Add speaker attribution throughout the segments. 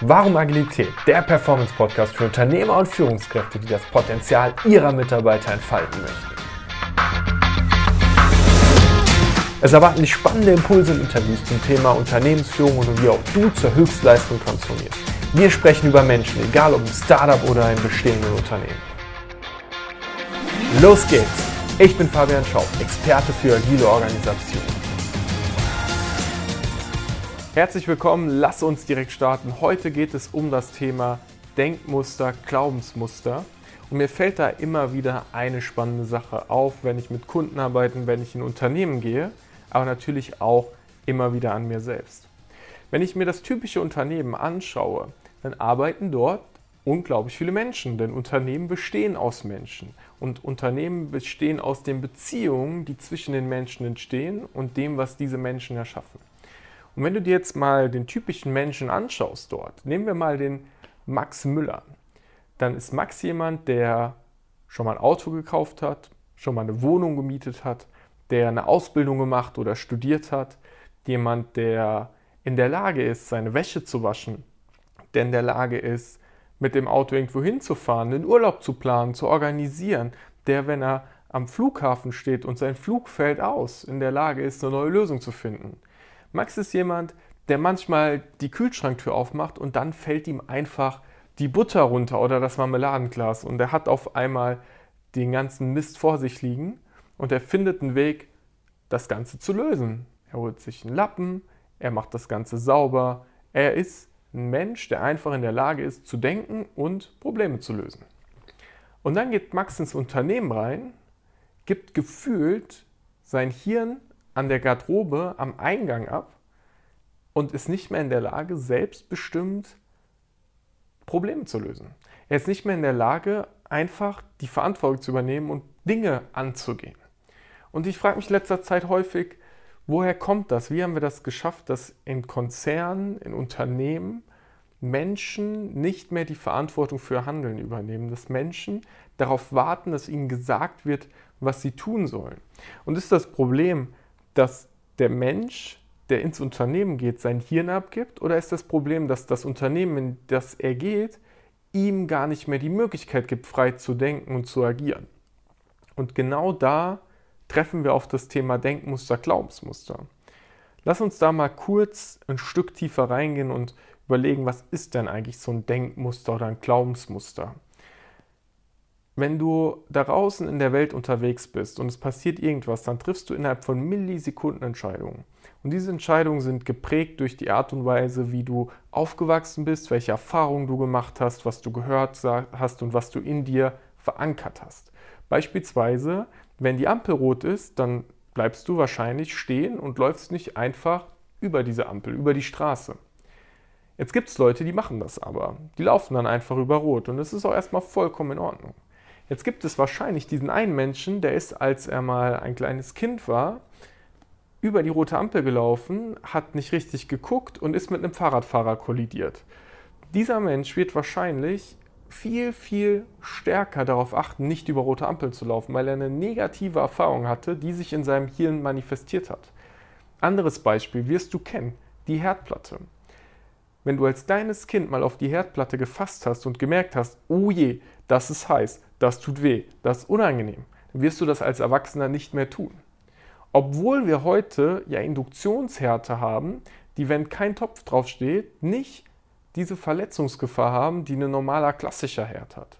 Speaker 1: Warum Agilität? Der Performance-Podcast für Unternehmer und Führungskräfte, die das Potenzial ihrer Mitarbeiter entfalten möchten. Es erwarten dich spannende Impulse und Interviews zum Thema Unternehmensführung und wie auch du zur Höchstleistung transformierst. Wir sprechen über Menschen, egal ob im Startup oder im bestehenden Unternehmen. Los geht's! Ich bin Fabian Schaub, Experte für agile Organisation. Herzlich willkommen, lass uns direkt starten. Heute geht es um das Thema Denkmuster, Glaubensmuster. Und mir fällt da immer wieder eine spannende Sache auf, wenn ich mit Kunden arbeite, wenn ich in Unternehmen gehe, aber natürlich auch immer wieder an mir selbst. Wenn ich mir das typische Unternehmen anschaue, dann arbeiten dort unglaublich viele Menschen, denn Unternehmen bestehen aus Menschen und Unternehmen bestehen aus den Beziehungen, die zwischen den Menschen entstehen und dem, was diese Menschen erschaffen. Und wenn du dir jetzt mal den typischen Menschen anschaust dort, nehmen wir mal den Max Müller, dann ist Max jemand, der schon mal ein Auto gekauft hat, schon mal eine Wohnung gemietet hat, der eine Ausbildung gemacht oder studiert hat, jemand, der in der Lage ist, seine Wäsche zu waschen, der in der Lage ist, mit dem Auto irgendwo hinzufahren, den Urlaub zu planen, zu organisieren, der, wenn er am Flughafen steht und sein Flug fällt aus, in der Lage ist, eine neue Lösung zu finden. Max ist jemand, der manchmal die Kühlschranktür aufmacht und dann fällt ihm einfach die Butter runter oder das Marmeladenglas und er hat auf einmal den ganzen Mist vor sich liegen und er findet einen Weg, das Ganze zu lösen. Er holt sich einen Lappen, er macht das Ganze sauber. Er ist ein Mensch, der einfach in der Lage ist zu denken und Probleme zu lösen. Und dann geht Max ins Unternehmen rein, gibt gefühlt sein Hirn an der Garderobe am Eingang ab und ist nicht mehr in der Lage, selbstbestimmt Probleme zu lösen. Er ist nicht mehr in der Lage, einfach die Verantwortung zu übernehmen und Dinge anzugehen. Und ich frage mich letzter Zeit häufig, woher kommt das? Wie haben wir das geschafft, dass in Konzernen, in Unternehmen Menschen nicht mehr die Verantwortung für Handeln übernehmen, dass Menschen darauf warten, dass ihnen gesagt wird, was sie tun sollen. Und ist das Problem, dass der Mensch, der ins Unternehmen geht, sein Hirn abgibt? Oder ist das Problem, dass das Unternehmen, in das er geht, ihm gar nicht mehr die Möglichkeit gibt, frei zu denken und zu agieren? Und genau da treffen wir auf das Thema Denkmuster, Glaubensmuster. Lass uns da mal kurz ein Stück tiefer reingehen und überlegen, was ist denn eigentlich so ein Denkmuster oder ein Glaubensmuster? Wenn du da draußen in der Welt unterwegs bist und es passiert irgendwas, dann triffst du innerhalb von Millisekunden Entscheidungen. Und diese Entscheidungen sind geprägt durch die Art und Weise, wie du aufgewachsen bist, welche Erfahrungen du gemacht hast, was du gehört hast und was du in dir verankert hast. Beispielsweise, wenn die Ampel rot ist, dann bleibst du wahrscheinlich stehen und läufst nicht einfach über diese Ampel, über die Straße. Jetzt gibt es Leute, die machen das aber. Die laufen dann einfach über Rot und das ist auch erstmal vollkommen in Ordnung. Jetzt gibt es wahrscheinlich diesen einen Menschen, der ist, als er mal ein kleines Kind war, über die rote Ampel gelaufen, hat nicht richtig geguckt und ist mit einem Fahrradfahrer kollidiert. Dieser Mensch wird wahrscheinlich viel, viel stärker darauf achten, nicht über rote Ampeln zu laufen, weil er eine negative Erfahrung hatte, die sich in seinem Hirn manifestiert hat. Anderes Beispiel wirst du kennen, die Herdplatte. Wenn du als kleines Kind mal auf die Herdplatte gefasst hast und gemerkt hast, oh je, das ist heiß, das tut weh, das ist unangenehm, dann wirst du das als Erwachsener nicht mehr tun. Obwohl wir heute ja Induktionshärte haben, die, wenn kein Topf draufsteht, nicht diese Verletzungsgefahr haben, die ein normaler klassischer Herd hat.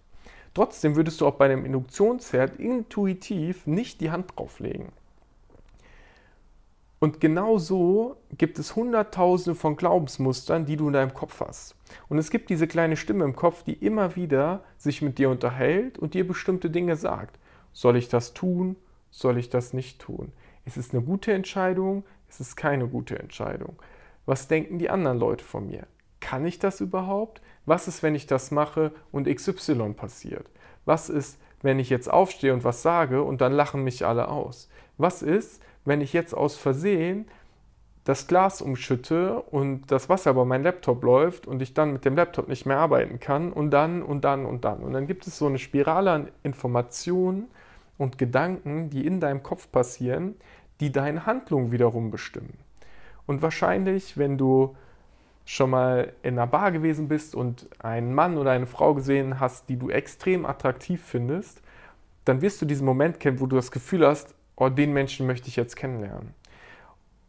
Speaker 1: Trotzdem würdest du auch bei einem Induktionsherd intuitiv nicht die Hand drauflegen. Und genau so gibt es Hunderttausende von Glaubensmustern, die du in deinem Kopf hast. Und es gibt diese kleine Stimme im Kopf, die immer wieder sich mit dir unterhält und dir bestimmte Dinge sagt. Soll ich das tun? Soll ich das nicht tun? Ist es eine gute Entscheidung? Ist es keine gute Entscheidung? Was denken die anderen Leute von mir? Kann ich das überhaupt? Was ist, wenn ich das mache und XY passiert? Was ist, wenn ich jetzt aufstehe und was sage und dann lachen mich alle aus? Was ist, wenn ich jetzt aus Versehen das Glas umschütte und das Wasser bei meinem Laptop läuft und ich dann mit dem Laptop nicht mehr arbeiten kann und dann und dann und dann. Und dann gibt es so eine Spirale an Informationen und Gedanken, die in deinem Kopf passieren, die deine Handlung wiederum bestimmen. Und wahrscheinlich, wenn du schon mal in einer Bar gewesen bist und einen Mann oder eine Frau gesehen hast, die du extrem attraktiv findest, dann wirst du diesen Moment kennen, wo du das Gefühl hast, oh, den Menschen möchte ich jetzt kennenlernen.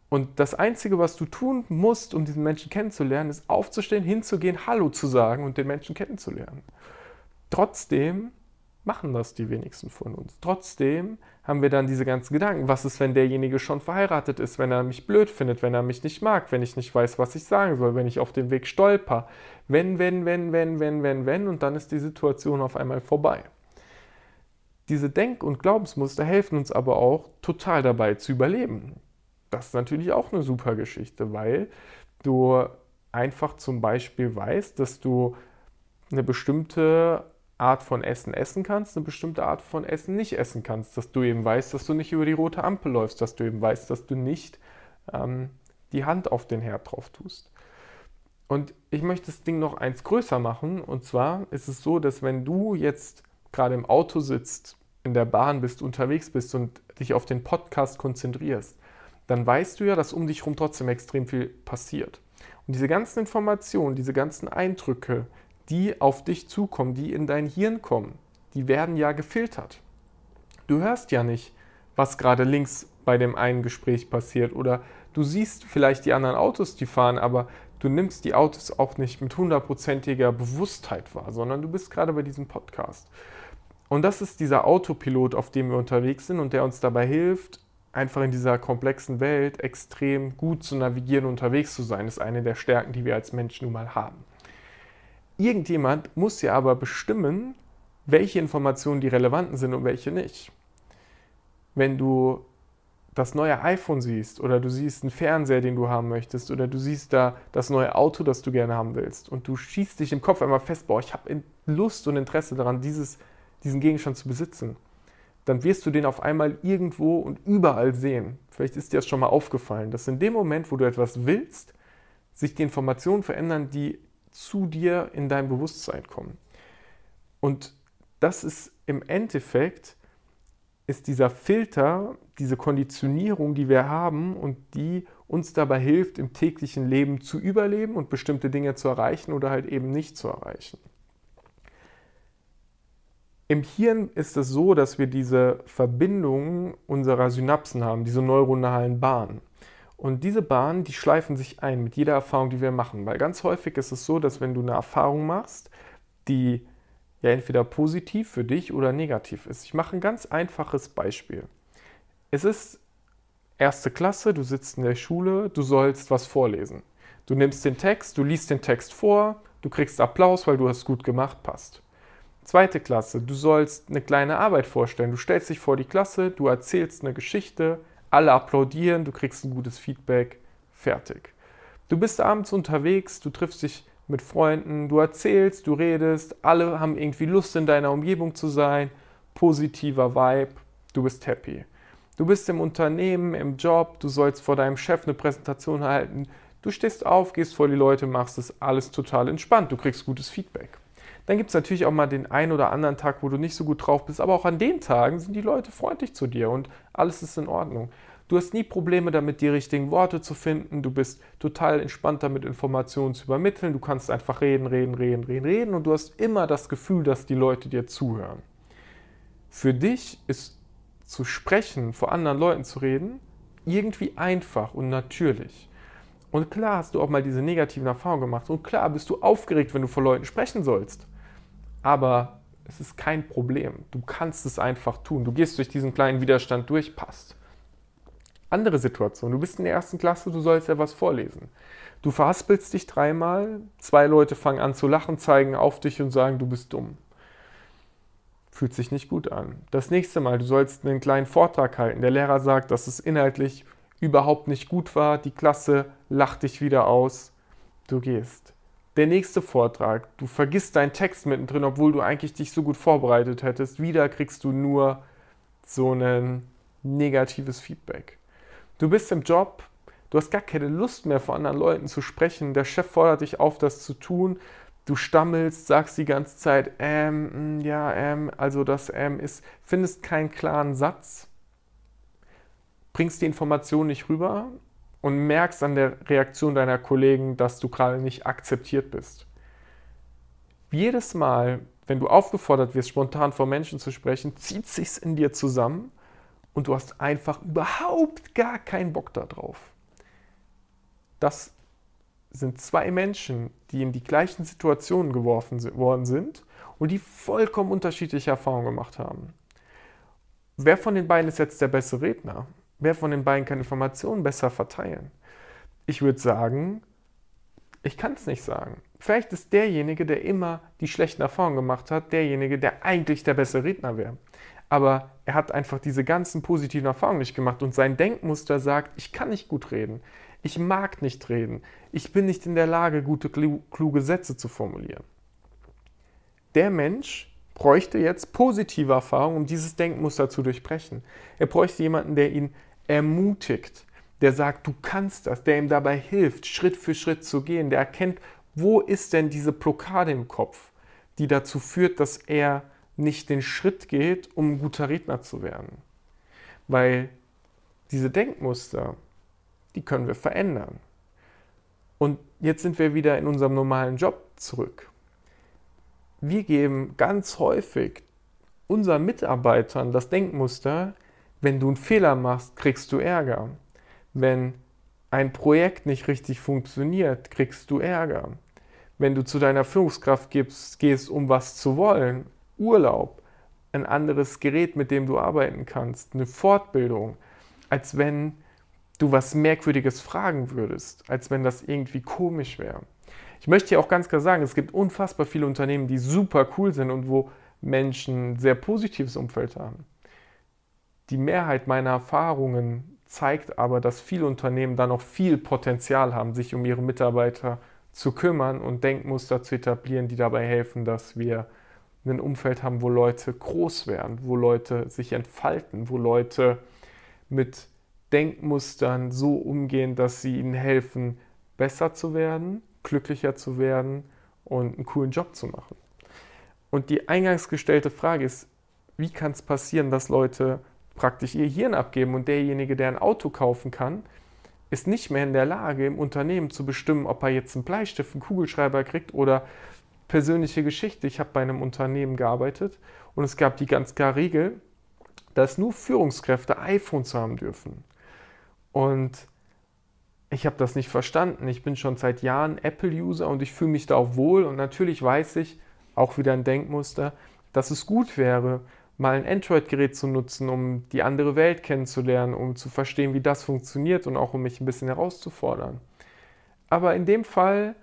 Speaker 1: Und das Einzige, was du tun musst, um diesen Menschen kennenzulernen, ist aufzustehen, hinzugehen, Hallo zu sagen und den Menschen kennenzulernen. Trotzdem machen das die wenigsten von uns. Trotzdem haben wir dann diese ganzen Gedanken. Was ist, wenn derjenige schon verheiratet ist, wenn er mich blöd findet, wenn er mich nicht mag, wenn ich nicht weiß, was ich sagen soll, wenn ich auf dem Weg stolper. Wenn, wenn, wenn, wenn, wenn, wenn, wenn und dann ist die Situation auf einmal vorbei. Diese Denk- und Glaubensmuster helfen uns aber auch total dabei zu überleben. Das ist natürlich auch eine super Geschichte, weil du einfach zum Beispiel weißt, dass du eine bestimmte Art von Essen essen kannst, eine bestimmte Art von Essen nicht essen kannst, dass du eben weißt, dass du nicht über die rote Ampel läufst, dass du eben weißt, dass du nicht ähm, die Hand auf den Herd drauf tust. Und ich möchte das Ding noch eins größer machen. Und zwar ist es so, dass wenn du jetzt gerade im Auto sitzt, in der Bahn bist, unterwegs bist und dich auf den Podcast konzentrierst, dann weißt du ja, dass um dich herum trotzdem extrem viel passiert. Und diese ganzen Informationen, diese ganzen Eindrücke, die auf dich zukommen, die in dein Hirn kommen, die werden ja gefiltert. Du hörst ja nicht, was gerade links bei dem einen Gespräch passiert oder du siehst vielleicht die anderen Autos, die fahren, aber du nimmst die Autos auch nicht mit hundertprozentiger Bewusstheit wahr, sondern du bist gerade bei diesem Podcast. Und das ist dieser Autopilot, auf dem wir unterwegs sind und der uns dabei hilft, einfach in dieser komplexen Welt extrem gut zu navigieren unterwegs zu sein, ist eine der Stärken, die wir als Menschen nun mal haben. Irgendjemand muss ja aber bestimmen, welche Informationen die relevanten sind und welche nicht. Wenn du das neue iPhone siehst oder du siehst einen Fernseher, den du haben möchtest oder du siehst da das neue Auto, das du gerne haben willst und du schießt dich im Kopf einmal fest, boah, ich habe Lust und Interesse daran, dieses, diesen Gegenstand zu besitzen, dann wirst du den auf einmal irgendwo und überall sehen. Vielleicht ist dir das schon mal aufgefallen, dass in dem Moment, wo du etwas willst, sich die Informationen verändern, die zu dir in dein Bewusstsein kommen. Und das ist im Endeffekt, ist dieser Filter, diese Konditionierung, die wir haben und die uns dabei hilft, im täglichen Leben zu überleben und bestimmte Dinge zu erreichen oder halt eben nicht zu erreichen. Im Hirn ist es so, dass wir diese Verbindungen unserer Synapsen haben, diese neuronalen Bahnen. Und diese Bahnen, die schleifen sich ein mit jeder Erfahrung, die wir machen. Weil ganz häufig ist es so, dass wenn du eine Erfahrung machst, die ja entweder positiv für dich oder negativ ist. Ich mache ein ganz einfaches Beispiel. Es ist erste Klasse, du sitzt in der Schule, du sollst was vorlesen. Du nimmst den Text, du liest den Text vor, du kriegst Applaus, weil du es gut gemacht hast. Zweite Klasse, du sollst eine kleine Arbeit vorstellen. Du stellst dich vor die Klasse, du erzählst eine Geschichte, alle applaudieren, du kriegst ein gutes Feedback, fertig. Du bist abends unterwegs, du triffst dich mit Freunden, du erzählst, du redest, alle haben irgendwie Lust in deiner Umgebung zu sein, positiver Vibe, du bist happy. Du bist im Unternehmen, im Job, du sollst vor deinem Chef eine Präsentation halten, du stehst auf, gehst vor die Leute, machst es alles total entspannt, du kriegst gutes Feedback. Dann gibt es natürlich auch mal den einen oder anderen Tag, wo du nicht so gut drauf bist, aber auch an den Tagen sind die Leute freundlich zu dir und alles ist in Ordnung. Du hast nie Probleme damit, die richtigen Worte zu finden. Du bist total entspannt damit, Informationen zu übermitteln. Du kannst einfach reden, reden, reden, reden, reden und du hast immer das Gefühl, dass die Leute dir zuhören. Für dich ist zu sprechen, vor anderen Leuten zu reden, irgendwie einfach und natürlich. Und klar hast du auch mal diese negativen Erfahrungen gemacht und klar bist du aufgeregt, wenn du vor Leuten sprechen sollst aber es ist kein Problem. Du kannst es einfach tun. Du gehst durch diesen kleinen Widerstand durch, passt. Andere Situation. Du bist in der ersten Klasse, du sollst ja was vorlesen. Du verhaspelst dich dreimal, zwei Leute fangen an zu lachen, zeigen auf dich und sagen, du bist dumm. Fühlt sich nicht gut an. Das nächste Mal, du sollst einen kleinen Vortrag halten. Der Lehrer sagt, dass es inhaltlich überhaupt nicht gut war. Die Klasse lacht dich wieder aus. Du gehst der nächste Vortrag, du vergisst deinen Text mittendrin, obwohl du eigentlich dich so gut vorbereitet hättest, wieder kriegst du nur so ein negatives Feedback. Du bist im Job, du hast gar keine Lust mehr vor anderen Leuten zu sprechen, der Chef fordert dich auf, das zu tun, du stammelst, sagst die ganze Zeit, ähm, mm, ja, ähm, also das ähm ist, findest keinen klaren Satz, bringst die Information nicht rüber und merkst an der Reaktion deiner Kollegen, dass du gerade nicht akzeptiert bist. Jedes Mal, wenn du aufgefordert wirst, spontan vor Menschen zu sprechen, zieht sich's in dir zusammen und du hast einfach überhaupt gar keinen Bock darauf. Das sind zwei Menschen, die in die gleichen Situationen geworfen worden sind und die vollkommen unterschiedliche Erfahrungen gemacht haben. Wer von den beiden ist jetzt der bessere Redner? Wer von den beiden kann Informationen besser verteilen? Ich würde sagen, ich kann es nicht sagen. Vielleicht ist derjenige, der immer die schlechten Erfahrungen gemacht hat, derjenige, der eigentlich der bessere Redner wäre. Aber er hat einfach diese ganzen positiven Erfahrungen nicht gemacht und sein Denkmuster sagt, ich kann nicht gut reden, ich mag nicht reden, ich bin nicht in der Lage, gute, kluge Sätze zu formulieren. Der Mensch bräuchte jetzt positive Erfahrungen, um dieses Denkmuster zu durchbrechen. Er bräuchte jemanden, der ihn ermutigt, der sagt, du kannst das, der ihm dabei hilft, Schritt für Schritt zu gehen, der erkennt, wo ist denn diese Blockade im Kopf, die dazu führt, dass er nicht den Schritt geht, um ein guter Redner zu werden. Weil diese Denkmuster, die können wir verändern. Und jetzt sind wir wieder in unserem normalen Job zurück. Wir geben ganz häufig unseren Mitarbeitern das Denkmuster, wenn du einen Fehler machst, kriegst du Ärger. Wenn ein Projekt nicht richtig funktioniert, kriegst du Ärger. Wenn du zu deiner Führungskraft gibst, gehst, um was zu wollen, Urlaub, ein anderes Gerät, mit dem du arbeiten kannst, eine Fortbildung, als wenn du was Merkwürdiges fragen würdest, als wenn das irgendwie komisch wäre. Ich möchte hier auch ganz klar sagen, es gibt unfassbar viele Unternehmen, die super cool sind und wo Menschen ein sehr positives Umfeld haben. Die Mehrheit meiner Erfahrungen zeigt aber, dass viele Unternehmen da noch viel Potenzial haben, sich um ihre Mitarbeiter zu kümmern und Denkmuster zu etablieren, die dabei helfen, dass wir ein Umfeld haben, wo Leute groß werden, wo Leute sich entfalten, wo Leute mit Denkmustern so umgehen, dass sie ihnen helfen, besser zu werden, glücklicher zu werden und einen coolen Job zu machen. Und die eingangs gestellte Frage ist, wie kann es passieren, dass Leute praktisch ihr Hirn abgeben und derjenige, der ein Auto kaufen kann, ist nicht mehr in der Lage, im Unternehmen zu bestimmen, ob er jetzt einen Bleistift, einen Kugelschreiber kriegt oder persönliche Geschichte. Ich habe bei einem Unternehmen gearbeitet und es gab die ganz klare Regel, dass nur Führungskräfte iPhones haben dürfen. Und ich habe das nicht verstanden. Ich bin schon seit Jahren Apple-User und ich fühle mich da auch wohl. Und natürlich weiß ich, auch wieder ein Denkmuster, dass es gut wäre, mal ein Android-Gerät zu nutzen, um die andere Welt kennenzulernen, um zu verstehen, wie das funktioniert und auch um mich ein bisschen herauszufordern. Aber in dem Fall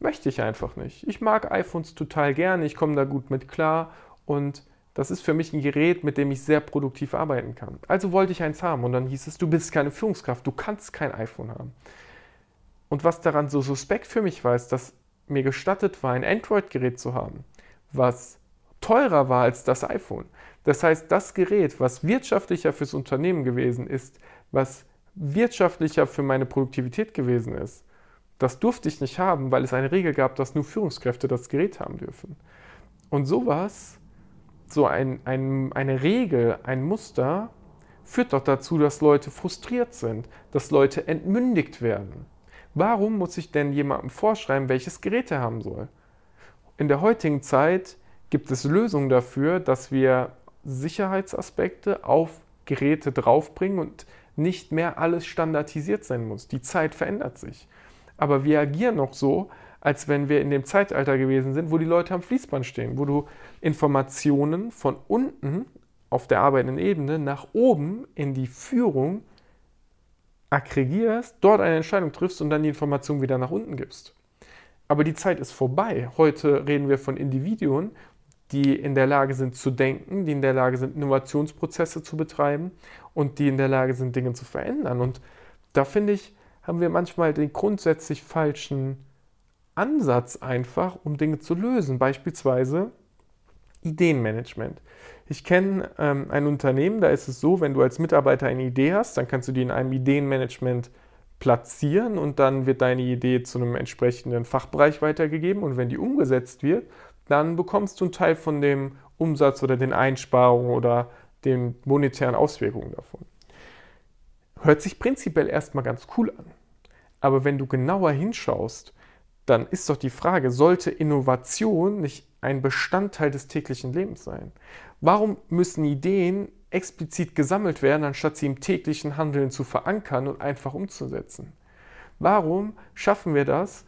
Speaker 1: möchte ich einfach nicht. Ich mag iPhones total gerne, ich komme da gut mit klar und das ist für mich ein Gerät, mit dem ich sehr produktiv arbeiten kann. Also wollte ich eins haben und dann hieß es, du bist keine Führungskraft, du kannst kein iPhone haben. Und was daran so suspekt für mich war, ist, dass mir gestattet war, ein Android-Gerät zu haben, was teurer war als das iPhone. Das heißt, das Gerät, was wirtschaftlicher fürs Unternehmen gewesen ist, was wirtschaftlicher für meine Produktivität gewesen ist, das durfte ich nicht haben, weil es eine Regel gab, dass nur Führungskräfte das Gerät haben dürfen. Und sowas, so ein, ein, eine Regel, ein Muster, führt doch dazu, dass Leute frustriert sind, dass Leute entmündigt werden. Warum muss ich denn jemandem vorschreiben, welches Gerät er haben soll? In der heutigen Zeit gibt es Lösungen dafür, dass wir Sicherheitsaspekte auf Geräte draufbringen und nicht mehr alles standardisiert sein muss. Die Zeit verändert sich. Aber wir agieren noch so, als wenn wir in dem Zeitalter gewesen sind, wo die Leute am Fließband stehen, wo du Informationen von unten auf der arbeitenden Ebene nach oben in die Führung aggregierst, dort eine Entscheidung triffst und dann die Information wieder nach unten gibst. Aber die Zeit ist vorbei. Heute reden wir von Individuen, die in der Lage sind zu denken, die in der Lage sind, Innovationsprozesse zu betreiben und die in der Lage sind, Dinge zu verändern. Und da finde ich, haben wir manchmal den grundsätzlich falschen Ansatz einfach, um Dinge zu lösen. Beispielsweise Ideenmanagement. Ich kenne ähm, ein Unternehmen, da ist es so, wenn du als Mitarbeiter eine Idee hast, dann kannst du die in einem Ideenmanagement platzieren und dann wird deine Idee zu einem entsprechenden Fachbereich weitergegeben und wenn die umgesetzt wird, dann bekommst du einen Teil von dem Umsatz oder den Einsparungen oder den monetären Auswirkungen davon. Hört sich prinzipiell erstmal ganz cool an. Aber wenn du genauer hinschaust, dann ist doch die Frage, sollte Innovation nicht ein Bestandteil des täglichen Lebens sein? Warum müssen Ideen explizit gesammelt werden, anstatt sie im täglichen Handeln zu verankern und einfach umzusetzen? Warum schaffen wir das,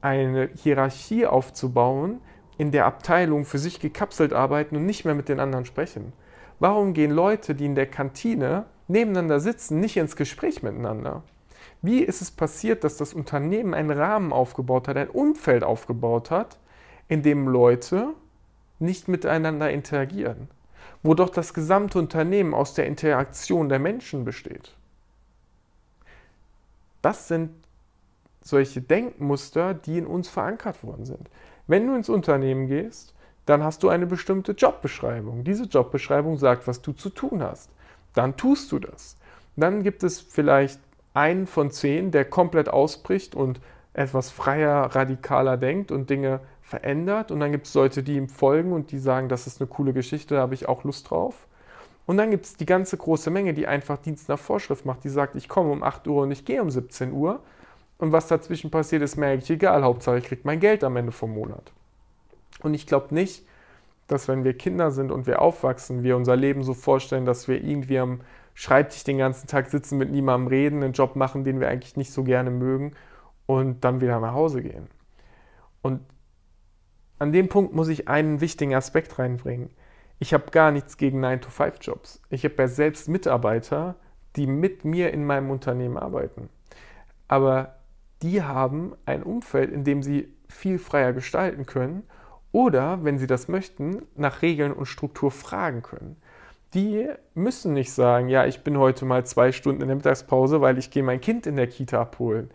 Speaker 1: eine Hierarchie aufzubauen, in der Abteilungen für sich gekapselt arbeiten und nicht mehr mit den anderen sprechen? Warum gehen Leute, die in der Kantine nebeneinander sitzen, nicht ins Gespräch miteinander? Wie ist es passiert, dass das Unternehmen einen Rahmen aufgebaut hat, ein Umfeld aufgebaut hat, in dem Leute nicht miteinander interagieren? Wo doch das gesamte Unternehmen aus der Interaktion der Menschen besteht. Das sind solche Denkmuster, die in uns verankert worden sind. Wenn du ins Unternehmen gehst, dann hast du eine bestimmte Jobbeschreibung. Diese Jobbeschreibung sagt, was du zu tun hast. Dann tust du das. Dann gibt es vielleicht einen von zehn, der komplett ausbricht und etwas freier, radikaler denkt und Dinge verändert. Und dann gibt es Leute, die ihm folgen und die sagen, das ist eine coole Geschichte, da habe ich auch Lust drauf. Und dann gibt es die ganze große Menge, die einfach Dienst nach Vorschrift macht, die sagt, ich komme um 8 Uhr und ich gehe um 17 Uhr. Und was dazwischen passiert, ist mir eigentlich egal. Hauptsache, ich kriege mein Geld am Ende vom Monat. Und ich glaube nicht, dass wenn wir Kinder sind und wir aufwachsen, wir unser Leben so vorstellen, dass wir irgendwie am Schreibtisch den ganzen Tag sitzen, mit niemandem reden, einen Job machen, den wir eigentlich nicht so gerne mögen und dann wieder nach Hause gehen. Und an dem Punkt muss ich einen wichtigen Aspekt reinbringen. Ich habe gar nichts gegen 9-to-5-Jobs. Ich habe ja selbst Mitarbeiter, die mit mir in meinem Unternehmen arbeiten. Aber die haben ein Umfeld, in dem sie viel freier gestalten können oder, wenn sie das möchten, nach Regeln und Struktur fragen können die müssen nicht sagen, ja, ich bin heute mal zwei Stunden in der Mittagspause, weil ich gehe mein Kind in der Kita abholen.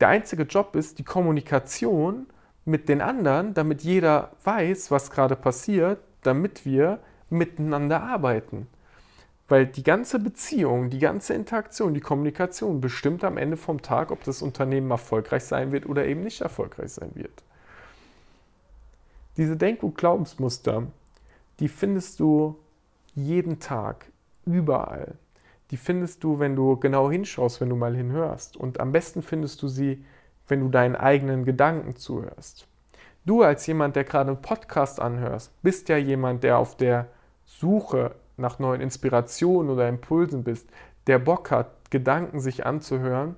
Speaker 1: Der einzige Job ist die Kommunikation mit den anderen, damit jeder weiß, was gerade passiert, damit wir miteinander arbeiten. Weil die ganze Beziehung, die ganze Interaktion, die Kommunikation bestimmt am Ende vom Tag, ob das Unternehmen erfolgreich sein wird oder eben nicht erfolgreich sein wird. Diese Denk- und Glaubensmuster, die findest du jeden Tag, überall. Die findest du, wenn du genau hinschaust, wenn du mal hinhörst. Und am besten findest du sie, wenn du deinen eigenen Gedanken zuhörst. Du als jemand, der gerade einen Podcast anhörst, bist ja jemand, der auf der Suche nach neuen Inspirationen oder Impulsen bist, der Bock hat, Gedanken sich anzuhören,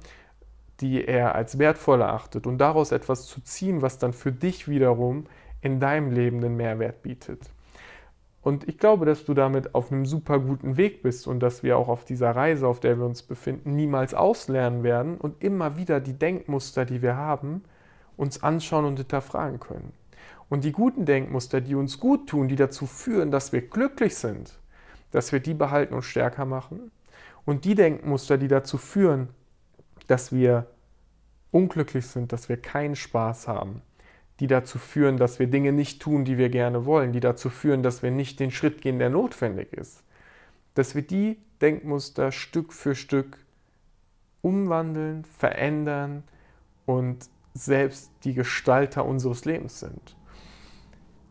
Speaker 1: die er als wertvoll erachtet und daraus etwas zu ziehen, was dann für dich wiederum in deinem Leben den Mehrwert bietet. Und ich glaube, dass du damit auf einem super guten Weg bist und dass wir auch auf dieser Reise, auf der wir uns befinden, niemals auslernen werden und immer wieder die Denkmuster, die wir haben, uns anschauen und hinterfragen können. Und die guten Denkmuster, die uns gut tun, die dazu führen, dass wir glücklich sind, dass wir die behalten und stärker machen. Und die Denkmuster, die dazu führen, dass wir unglücklich sind, dass wir keinen Spaß haben, die dazu führen, dass wir Dinge nicht tun, die wir gerne wollen, die dazu führen, dass wir nicht den Schritt gehen, der notwendig ist. Dass wir die Denkmuster Stück für Stück umwandeln, verändern und selbst die Gestalter unseres Lebens sind.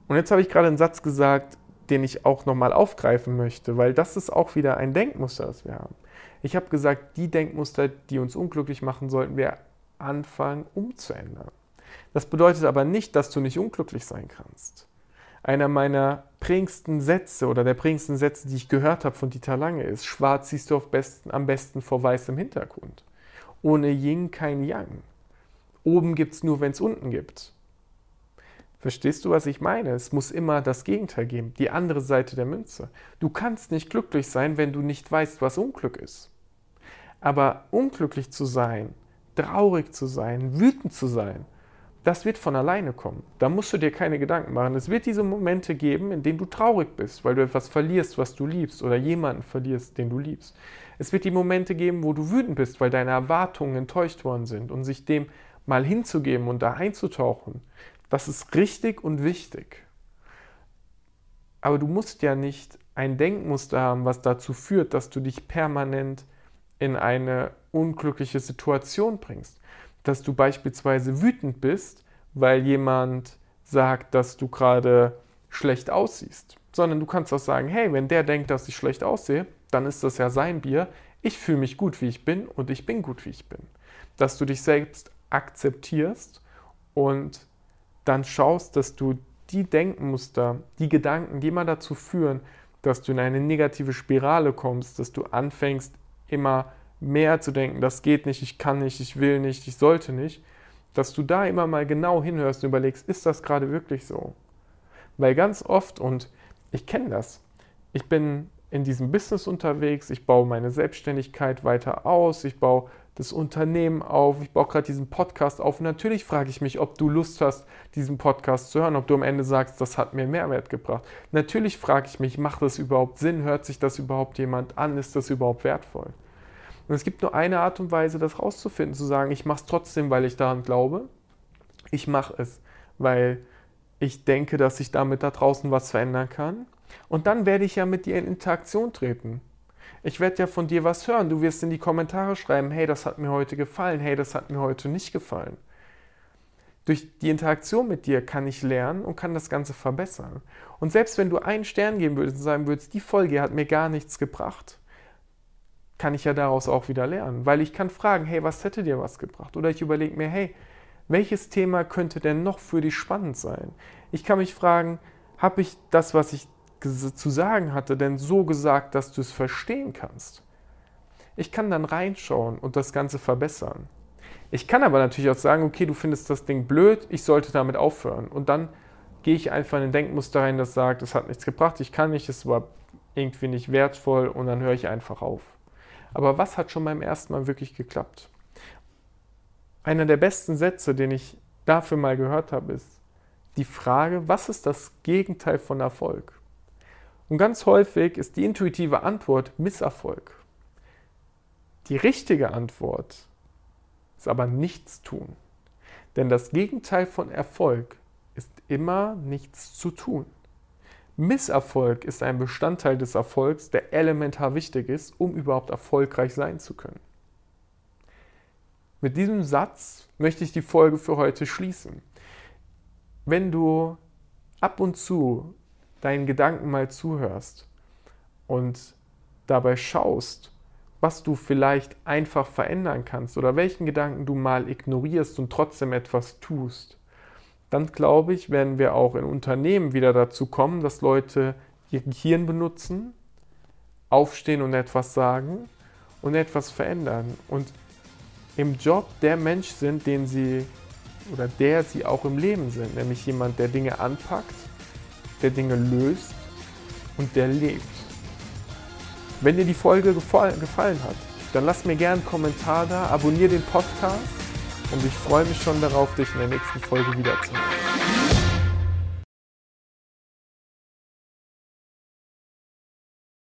Speaker 1: Und jetzt habe ich gerade einen Satz gesagt, den ich auch nochmal aufgreifen möchte, weil das ist auch wieder ein Denkmuster, das wir haben. Ich habe gesagt, die Denkmuster, die uns unglücklich machen, sollten wir anfangen umzuändern. Das bedeutet aber nicht, dass du nicht unglücklich sein kannst. Einer meiner prägendsten Sätze oder der prägendsten Sätze, die ich gehört habe von Dieter Lange, ist: Schwarz siehst du besten, am besten vor weißem Hintergrund. Ohne Yin kein Yang. Oben gibt es nur, wenn es unten gibt. Verstehst du, was ich meine? Es muss immer das Gegenteil geben, die andere Seite der Münze. Du kannst nicht glücklich sein, wenn du nicht weißt, was Unglück ist. Aber unglücklich zu sein, traurig zu sein, wütend zu sein, das wird von alleine kommen. Da musst du dir keine Gedanken machen. Es wird diese Momente geben, in denen du traurig bist, weil du etwas verlierst, was du liebst, oder jemanden verlierst, den du liebst. Es wird die Momente geben, wo du wütend bist, weil deine Erwartungen enttäuscht worden sind und sich dem mal hinzugeben und da einzutauchen. Das ist richtig und wichtig. Aber du musst ja nicht ein Denkmuster haben, was dazu führt, dass du dich permanent in eine unglückliche Situation bringst dass du beispielsweise wütend bist, weil jemand sagt, dass du gerade schlecht aussiehst, sondern du kannst auch sagen, hey, wenn der denkt, dass ich schlecht aussehe, dann ist das ja sein Bier. Ich fühle mich gut, wie ich bin und ich bin gut, wie ich bin. dass du dich selbst akzeptierst und dann schaust, dass du die Denkmuster, die Gedanken, die immer dazu führen, dass du in eine negative Spirale kommst, dass du anfängst, immer mehr zu denken, das geht nicht, ich kann nicht, ich will nicht, ich sollte nicht, dass du da immer mal genau hinhörst und überlegst, ist das gerade wirklich so? Weil ganz oft, und ich kenne das, ich bin in diesem Business unterwegs, ich baue meine Selbstständigkeit weiter aus, ich baue das Unternehmen auf, ich baue gerade diesen Podcast auf. Und natürlich frage ich mich, ob du Lust hast, diesen Podcast zu hören, ob du am Ende sagst, das hat mir Mehrwert gebracht. Natürlich frage ich mich, macht das überhaupt Sinn? Hört sich das überhaupt jemand an? Ist das überhaupt wertvoll? Und es gibt nur eine Art und Weise, das rauszufinden, zu sagen, ich mache es trotzdem, weil ich daran glaube. Ich mache es, weil ich denke, dass ich damit da draußen was verändern kann. Und dann werde ich ja mit dir in Interaktion treten. Ich werde ja von dir was hören. Du wirst in die Kommentare schreiben, hey, das hat mir heute gefallen, hey, das hat mir heute nicht gefallen. Durch die Interaktion mit dir kann ich lernen und kann das Ganze verbessern. Und selbst wenn du einen Stern geben würdest und sagen würdest, die Folge hat mir gar nichts gebracht, kann ich ja daraus auch wieder lernen. Weil ich kann fragen, hey, was hätte dir was gebracht? Oder ich überlege mir, hey, welches Thema könnte denn noch für dich spannend sein? Ich kann mich fragen, habe ich das, was ich zu sagen hatte, denn so gesagt, dass du es verstehen kannst. Ich kann dann reinschauen und das Ganze verbessern. Ich kann aber natürlich auch sagen, okay, du findest das Ding blöd, ich sollte damit aufhören. Und dann gehe ich einfach in ein Denkmuster rein, das sagt, es hat nichts gebracht, ich kann nicht, es war irgendwie nicht wertvoll und dann höre ich einfach auf. Aber was hat schon beim ersten Mal wirklich geklappt? Einer der besten Sätze, den ich dafür mal gehört habe, ist die Frage, was ist das Gegenteil von Erfolg? Und ganz häufig ist die intuitive Antwort Misserfolg. Die richtige Antwort ist aber nichts tun. Denn das Gegenteil von Erfolg ist immer nichts zu tun. Misserfolg ist ein Bestandteil des Erfolgs, der elementar wichtig ist, um überhaupt erfolgreich sein zu können. Mit diesem Satz möchte ich die Folge für heute schließen. Wenn du ab und zu deinen Gedanken mal zuhörst und dabei schaust, was du vielleicht einfach verändern kannst oder welchen Gedanken du mal ignorierst und trotzdem etwas tust, dann glaube ich, werden wir auch in Unternehmen wieder dazu kommen, dass Leute ihr Gehirn benutzen, aufstehen und etwas sagen und etwas verändern. Und im Job der Mensch sind, den sie oder der sie auch im Leben sind, nämlich jemand, der Dinge anpackt der Dinge löst und der lebt. Wenn dir die Folge gefallen hat, dann lass mir gerne einen Kommentar da, abonniere den Podcast und ich freue mich schon darauf, dich in der nächsten Folge wiederzuhören.